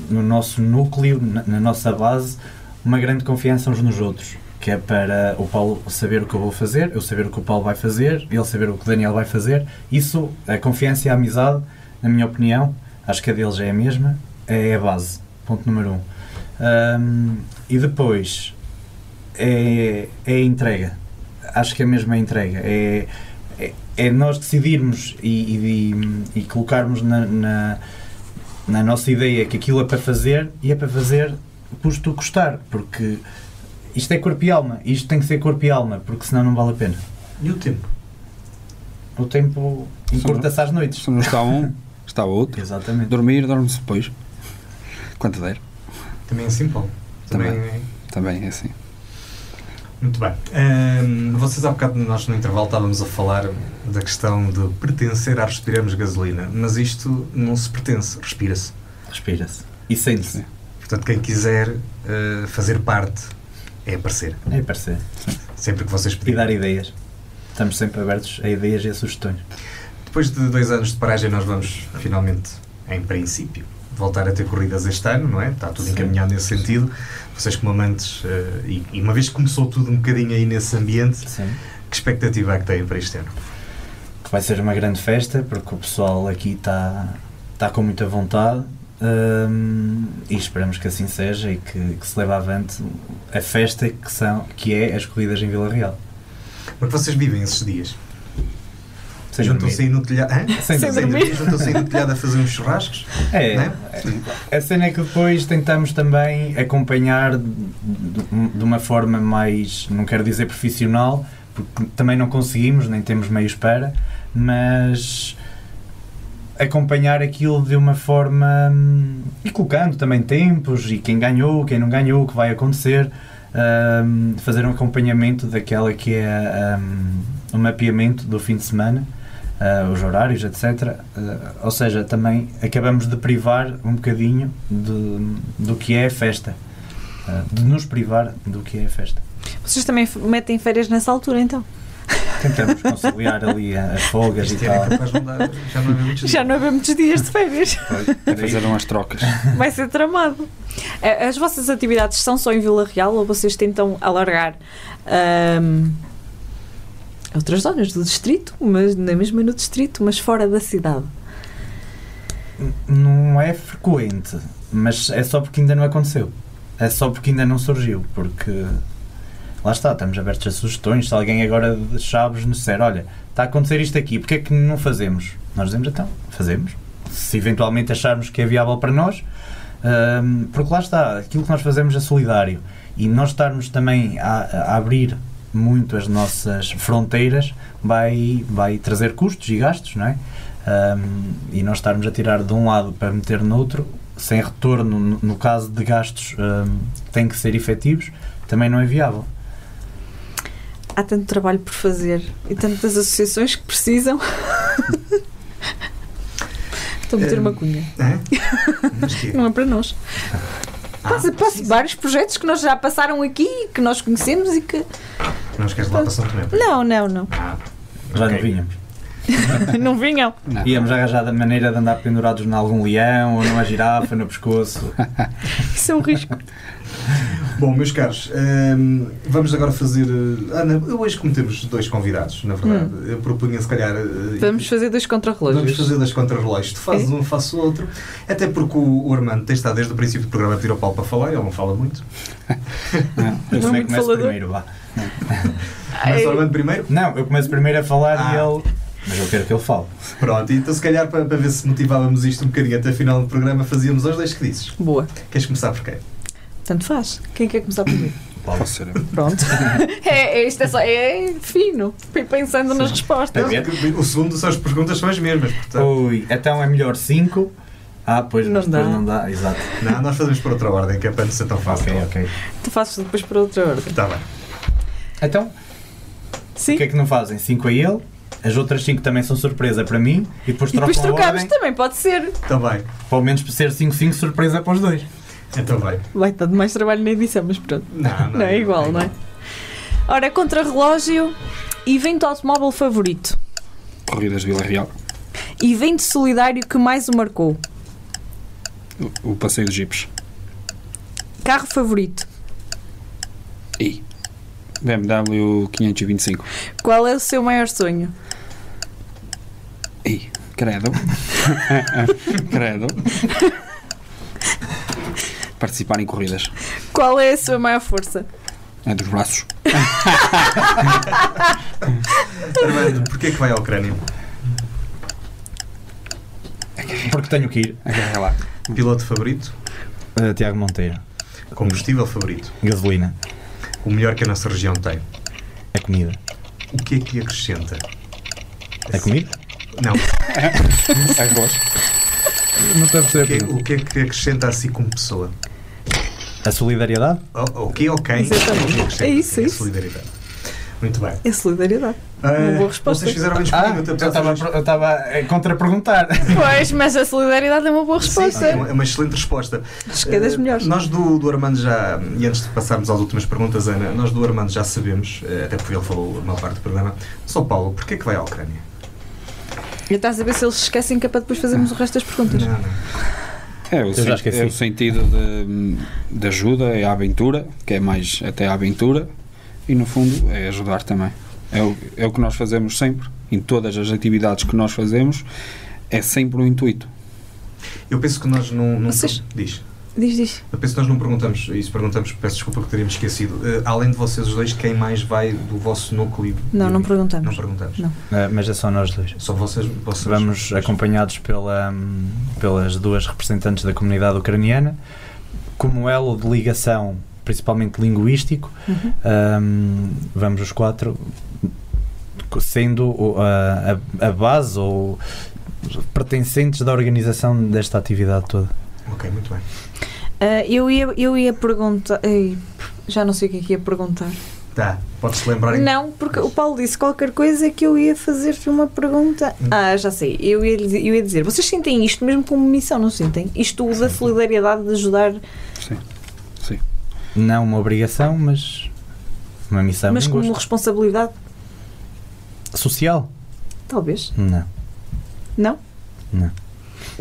no nosso núcleo, na, na nossa base, uma grande confiança uns nos outros. Que é para o Paulo saber o que eu vou fazer, eu saber o que o Paulo vai fazer, ele saber o que o Daniel vai fazer. Isso, a confiança e a amizade, na minha opinião, acho que a deles é a mesma, é a base. Ponto número um. Ahm, e depois é, é a entrega. Acho que é mesmo a entrega. É, é, é nós decidirmos e, e- e colocarmos na, na, na nossa ideia que aquilo é para fazer e é para fazer custo custar, porque isto é corpo e alma, isto tem que ser corpo e alma, porque senão não vale a pena. E o tempo? O tempo encurta-se às noites. Se não está um, está o outro. Exatamente. Dormir, dorme-se depois. Quanto der. Também é assim, Paulo. Também, Também. é- Também é assim. Muito bem. Ahm, vocês há bocado, nós no intervalo estávamos a falar da questão de pertencer a Respiramos Gasolina, mas isto não se pertence, respira-se. Respira-se. E sente-se. Portanto, quem quiser ah, fazer parte é aparecer. É parecer. Sempre que vocês E pedirem. dar ideias. Estamos sempre abertos a ideias e a sugestões. Depois de dois anos de paragem, nós vamos finalmente, em princípio, voltar a ter corridas este ano, não é? Está tudo Sim. encaminhado nesse sentido. Vocês, como amantes, eh, e, e uma vez que começou tudo um bocadinho aí nesse ambiente, Sim. que expectativa é que têm para este ano? que vai ser uma grande festa porque o pessoal aqui está está com muita vontade hum, e esperamos que assim seja e que, que se leve avante a festa que, são, que é as corridas em Vila Real. Como é que vocês vivem esses dias? Sem Juntam-se aí no telhado. Sem Sem dormir. Juntam-se aí no telhado a fazer uns churrascos? É, Não é? a cena é que depois tentamos também acompanhar de uma forma mais, não quero dizer profissional, porque também não conseguimos, nem temos meios para, mas acompanhar aquilo de uma forma hum, e colocando também tempos e quem ganhou, quem não ganhou, o que vai acontecer, hum, fazer um acompanhamento daquela que é hum, o mapeamento do fim de semana, ah, os horários, etc. Ah, ou seja, também acabamos de privar um bocadinho de, do que é a festa, Ah, de nos privar do que é a festa. Vocês também metem férias nessa altura, então? Tentamos conciliar ali as folgas e Este é tal. dar, já não é muitos Já não haver muitos dias de férias. Fazer umas trocas. Vai ser tramado. Eh, As vossas atividades são só em Vila Real ou vocês tentam alargar ahm, outras zonas do distrito, mas na mesma no distrito, mas fora da cidade? Não é frequente, mas é só porque ainda não aconteceu. É só porque ainda não surgiu. Porque lá está, estamos abertos a sugestões. Se alguém agora de Chaves nos disser: Olha, está a acontecer isto aqui, porque é que não fazemos? Nós dizemos então, fazemos. Se eventualmente acharmos que é viável para nós, hum, porque lá está, aquilo que nós fazemos é solidário. E nós estarmos também a, a abrir muito as nossas fronteiras vai, vai trazer custos e gastos, não é? Um, e nós estarmos a tirar de um lado para meter no outro, sem retorno, no, no caso de gastos um, que têm que ser efetivos, também não é viável. Há tanto trabalho por fazer e tantas associações que precisam. Estou a meter uma cunha. Hã? Mas quê? Não é para nós. Ah, Passa, passa vários projetos que nós já passaram aqui, que nós conhecemos e que. Não esqueces lá para São Tomé. Não, não, não. Ah, Já ok. não vínhamos. não vinham. Não. Íamos arranjar da maneira de andar pendurados em algum leão ou numa girafa no pescoço. Isso é um risco. Bom, meus caros, hum, vamos agora fazer. eh, Ana, hoje como temos dois convidados, na verdade, eu propunha se calhar. eh, Vamos fazer dois contrarrelógios. Vamos fazer das contrarrelógios. Tu fazes É? um, faço o outro. Até porque o, o Armando tem estado desde o princípio do programa a pedir ao Paulo para falar, ele não fala muito. Não. Eu Não é também muito começo falador. primeiro, vá. Começa o Armando primeiro? Não, eu começo primeiro a falar Ah. e ele. Mas eu quero que ele fale. Pronto, então se calhar para, para ver se motivávamos isto um bocadinho até a final do programa, fazíamos os dois que dizes. Boa. Queres começar por quê? Tanto faz. Quem quer começar? Posso ser eu. Pronto. é, é, isto é só. É fino. Fui pensando nas respostas. O segundo são as perguntas são as mesmas, portanto. Ui, então é melhor 5. Ah, pois Não mas depois dá. não dá, exato. Não, nós fazemos por outra ordem, que é para não ser tão fácil. Ok, ok. Tu fazes depois para outra ordem. Está bem. Então, Sim. o que é que não fazem? 5 a ele, as outras 5 também são surpresa para mim e depois E depois trocamos também, pode ser. Está bem. pelo menos para ser 5-5 surpresa para os dois. Então vai. Vai estar de mais trabalho na edição, mas pronto. Não, Não, é igual, não é? Ora, contra-relógio, evento automóvel favorito. Corridas de Vila Real. Evento solidário que mais o marcou. O, o passeio de jipes. Carro favorito. E BMW 525. Qual é o seu maior sonho? E credo. credo. Participar em corridas. Qual é a sua maior força? É dos braços. Armando, porquê que vai à Ucrânia? Porque tenho que ir. Agarra lá. Piloto favorito? Uh, Tiago Monteiro. Combustível favorito? Gasolina. O melhor que a nossa região tem? É comida. O que é que acrescenta? É comida? Não. Arroz. Não estou a O que, é- o que é que acrescenta a si como pessoa? A solidariedade? O, o que ou quem? Exatamente. O que acrescenta? É isso, é a isso. solidariedade. Muito bem. É solidariedade. Ah, boa resposta. Vocês fizeram bem Ah, escolhido. eu estava eu estava a contra-perguntar. Pois, mas a solidariedade é uma boa resposta. é uma, é uma excelente resposta. Acho que é das Eh, melhores. Nós do, do Armando já, e antes de passarmos às últimas perguntas, Ana, nós do Armando já sabemos, eh, até porque ele falou a maior parte do programa, São Paulo, porquê que vai à Ucrânia? Eu estás a ver se eles esquecem que é para depois fazermos o resto das perguntas. Não, não. É o, sen- é o sentido de, de ajuda, é a aventura, que é mais até a aventura, e no fundo é ajudar também. É o, é o que nós fazemos sempre, em todas as atividades que nós fazemos, é sempre o intuito. Eu penso que nós não. não Vocês- Diz. Diz, diz. Eu penso que nós não perguntamos, isso perguntamos, peço desculpa que teríamos esquecido. Eh, além de vocês os dois, quem mais vai do vosso núcleo? Não, não Não perguntamos. perguntamos. Não. Ah, mas é só nós dois. Só vocês, vocês. Vamos acompanhados pela, hum, pelas duas representantes da comunidade ucraniana, como elo de ligação, principalmente linguístico. Uhum. hum, vamos os quatro, sendo a, a- a base ou pertencentes da organização desta atividade toda. Ok, muito bem. Ah, eu, ia, eu ia perguntar. Ei, já não sei o que é que ia perguntar. Tá, pode-se lembrar. em- Não, porque o Paulo disse qualquer coisa que eu ia fazer-te uma pergunta. Hum. Ah, já sei. Eu ia, dizer- eu ia dizer: vocês sentem isto mesmo como missão, não sentem? Isto da solidariedade de ajudar, Sim. Sim. Não uma obrigação, mas uma missão mas como gosto. responsabilidade? social. Talvez. Não. Não? Não.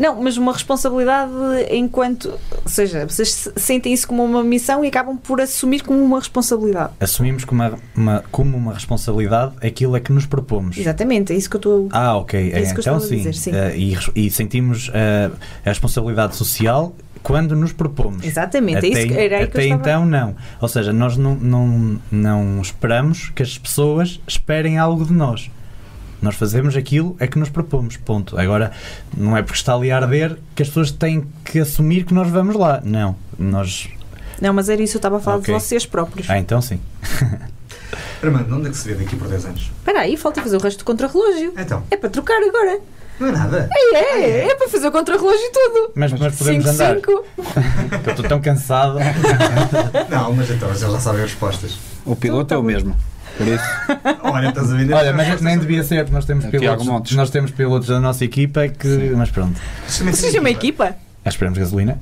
Não, mas uma responsabilidade enquanto. Ou seja, vocês se- sentem isso como uma missão e acabam por assumir como uma responsabilidade. Assumimos como uma, uma- como uma responsabilidade aquilo a que nos propomos. Exatamente, é isso que eu estou. Ah, ok. É isso que eu então sim. dizer, sim. Eh, e, e sentimos eh, a responsabilidade social quando nos propomos. Exatamente, é isso que, Até- era aí que eu até estava. então, não. Ou seja, nós não, não, não esperamos que as pessoas esperem algo de nós. Nós fazemos aquilo a que nos propomos. Ponto. Agora, não é porque está ali a arder que as pessoas têm que assumir que nós vamos lá. Não. Nós. Não, mas era isso, eu estava a falar Ok. de vocês próprios. Ah, então sim. Armando, onde é que se vê daqui por 10 anos? Espera aí, falta fazer o resto do contrarrelógio. Então, É para trocar agora. não é nada. É, é, é para fazer o contrarrelógio e tudo. Mas, mas podemos 5, andar. 5. Eu estou tão cansado. Não, mas então, eles já sabem as respostas. O piloto tá é o mesmo. Por isso, Olha, estás a vender. Olha, mas nem devia ser, nós temos É pilotos, nós temos pilotos da nossa equipa que. Mas pronto. Vocês uma equipa? Ah, Esperamos gasolina.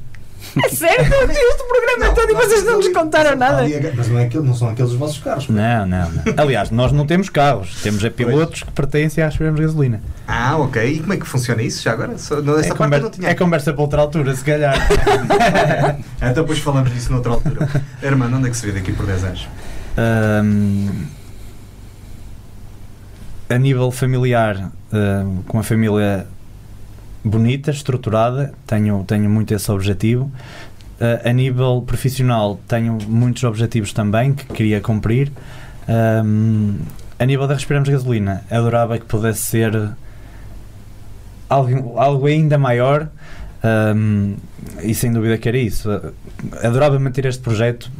A sério? Este programa é todo e vocês não nos contaram nada. Mas não, é aquele, não são aqueles os vossos carros. Não, não, não. Aliás, nós não temos carros, temos é pilotos que pertencem à Esperamos Gasolina. Ah, ok. E como é que funciona isso já agora? Só, não, essa É, parte eu conver- não tinha. é conversa para outra altura, se calhar. Então depois falamos disso noutra altura. Hermano, onde é que se vê daqui por 10 anos? Ahm, a nível familiar, ahm, com a família bonita, estruturada, tenho, tenho muito esse objetivo. Ah, a nível profissional, tenho muitos objetivos também que queria cumprir. Ahm, a nível da Respiramos Gasolina, adorava que pudesse ser algo, algo ainda maior. ahm, e sem dúvida que era isso. Adorava manter este projeto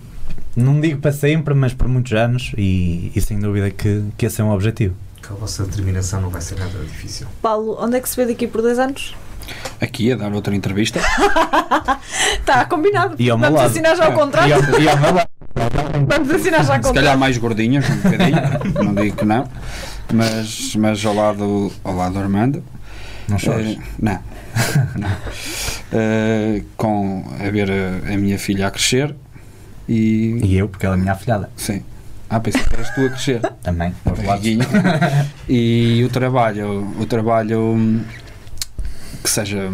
não digo para sempre, mas por muitos anos e, e sem dúvida que, que esse é um objetivo. Que a vossa determinação não vai ser nada difícil. Paulo, onde é que se vê daqui por dois anos? aqui a dar outra entrevista. Está combinado. E ao meu Vamos lado. assinar já o contrato. E ao, e ao meu lado. Vamos assinar já o Se contrato. calhar mais gordinhas, um bocadinho, não digo que não. Mas, mas ao lado ao lado do Armando. Não chores. eh, não. não. Eh, com a ver a, a minha filha a crescer e. E eu, porque ela é a minha afilhada. Sim. Ah, pensei que eras tu a crescer. Também. aos lados. E o trabalho, o trabalho que seja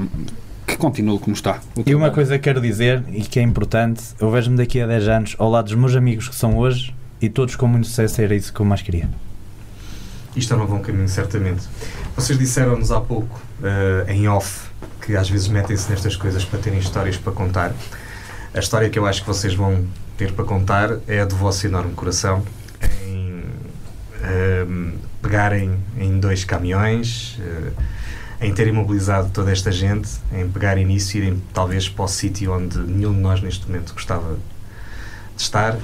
que continue como está. E uma coisa que quero dizer e que é importante, eu vejo-me daqui a 10 anos ao lado dos meus amigos que são hoje e todos com muito sucesso, era isso que eu mais queria. Isto é um bom caminho, certamente. Vocês disseram-nos há pouco, eh, em off, que às vezes metem-se nestas coisas para terem histórias para contar. A história que eu acho que vocês vão ter para contar é a do vosso enorme coração em ehm, pegarem em dois caminhões, eh, em terem mobilizado toda esta gente, em pegarem nisso e irem talvez para o sítio onde nenhum de nós neste momento gostava de estar eh,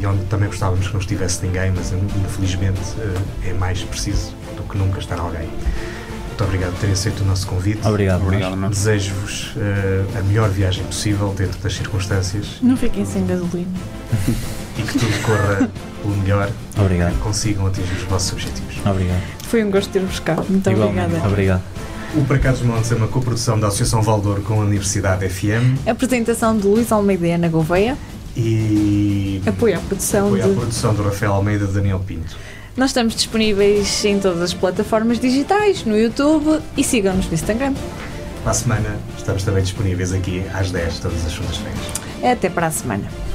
e onde também gostávamos que não estivesse ninguém, mas infelizmente eh, é mais preciso do que nunca estar alguém. Muito obrigado por terem aceito o nosso convite. Obrigado. Obrigado. Desejo-vos eh, a melhor viagem possível dentro das circunstâncias Não fiquem sem gasolina. e que tudo corra pelo melhor Obrigado. e consigam atingir os vossos objetivos. Obrigado. Foi um gosto ter-vos cá. Muito Igualmente. obrigada. Obrigado. O Para Cá dos Montes é uma coprodução da Associação Valdor com a Universidade FM Apresentação de Luís Almeida e Ana Gouveia. e Apoio à produção apoio à de. produção do Rafael Almeida e Daniel Pinto. Nós estamos disponíveis em todas as plataformas digitais, no YouTube e sigam-nos no Instagram. Para a semana estamos também disponíveis aqui às 10, todas as segundas-feiras. Até para a semana.